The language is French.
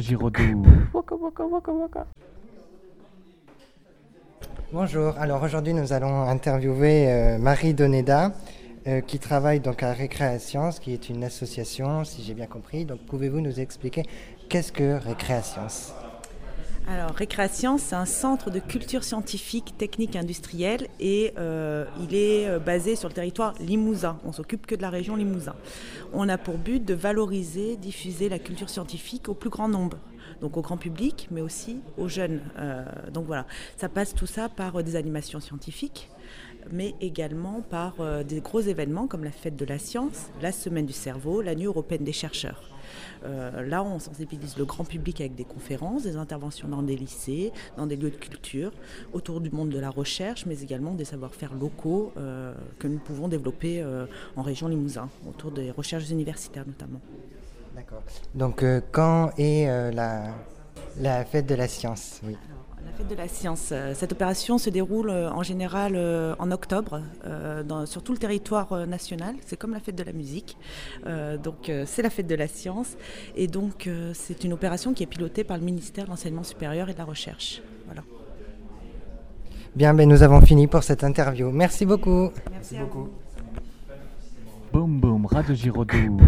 Giraudoux. Bonjour, alors aujourd'hui nous allons interviewer euh, Marie Doneda euh, qui travaille donc à Récréations, qui est une association si j'ai bien compris. Donc pouvez-vous nous expliquer qu'est-ce que Récréations Alors, Récréation, c'est un centre de culture scientifique, technique, industrielle et euh, il est euh, basé sur le territoire limousin. On s'occupe que de la région Limousin. On a pour but de valoriser, diffuser la culture scientifique au plus grand nombre. Donc au grand public, mais aussi aux jeunes. Euh, donc voilà, ça passe tout ça par euh, des animations scientifiques, mais également par euh, des gros événements comme la fête de la science, la semaine du cerveau, la nuit européenne des chercheurs. Là, on sensibilise le grand public avec des conférences, des interventions dans des lycées, dans des lieux de culture, autour du monde de la recherche, mais également des savoir-faire locaux que nous pouvons développer en région Limousin, autour des recherches universitaires notamment. D'accord. Donc euh, quand est euh, la, la fête de la science? Oui. La fête de la science, euh, cette opération se déroule en général euh, en octobre euh, dans- sur tout le territoire euh, national. C'est comme la fête de la musique. Euh, donc euh, c'est la fête de la science. Et donc euh, c'est une opération qui est pilotée par le ministère de l'Enseignement supérieur et de la Recherche. Voilà. Bien, ben, nous avons fini pour cette interview. Merci beaucoup. Merci, à vous. Boum boum, Radio Giraudoux.